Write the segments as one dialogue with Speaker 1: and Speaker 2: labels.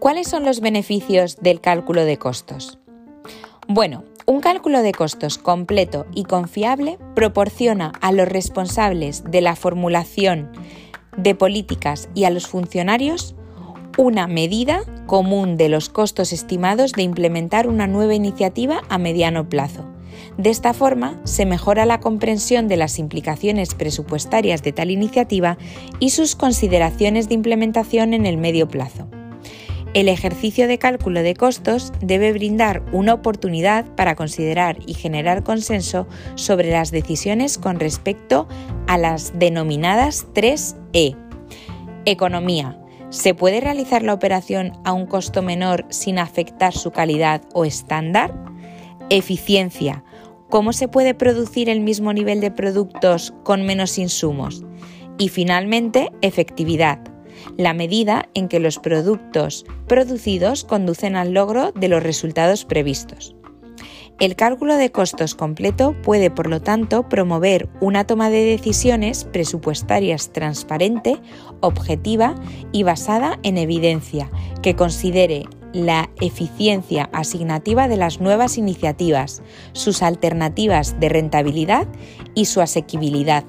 Speaker 1: ¿Cuáles son los beneficios del cálculo de costos? Bueno, un cálculo de costos completo y confiable proporciona a los responsables de la formulación de políticas y a los funcionarios una medida común de los costos estimados de implementar una nueva iniciativa a mediano plazo. De esta forma, se mejora la comprensión de las implicaciones presupuestarias de tal iniciativa y sus consideraciones de implementación en el medio plazo. El ejercicio de cálculo de costos debe brindar una oportunidad para considerar y generar consenso sobre las decisiones con respecto a las denominadas 3E. Economía. ¿Se puede realizar la operación a un costo menor sin afectar su calidad o estándar? Eficiencia. ¿Cómo se puede producir el mismo nivel de productos con menos insumos? Y finalmente, efectividad la medida en que los productos producidos conducen al logro de los resultados previstos. El cálculo de costos completo puede, por lo tanto, promover una toma de decisiones presupuestarias transparente, objetiva y basada en evidencia, que considere la eficiencia asignativa de las nuevas iniciativas, sus alternativas de rentabilidad y su asequibilidad,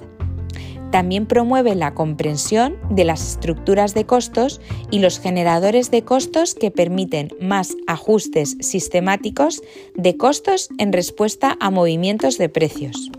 Speaker 1: también promueve la comprensión de las estructuras de costos y los generadores de costos que permiten más ajustes sistemáticos de costos en respuesta a movimientos de precios.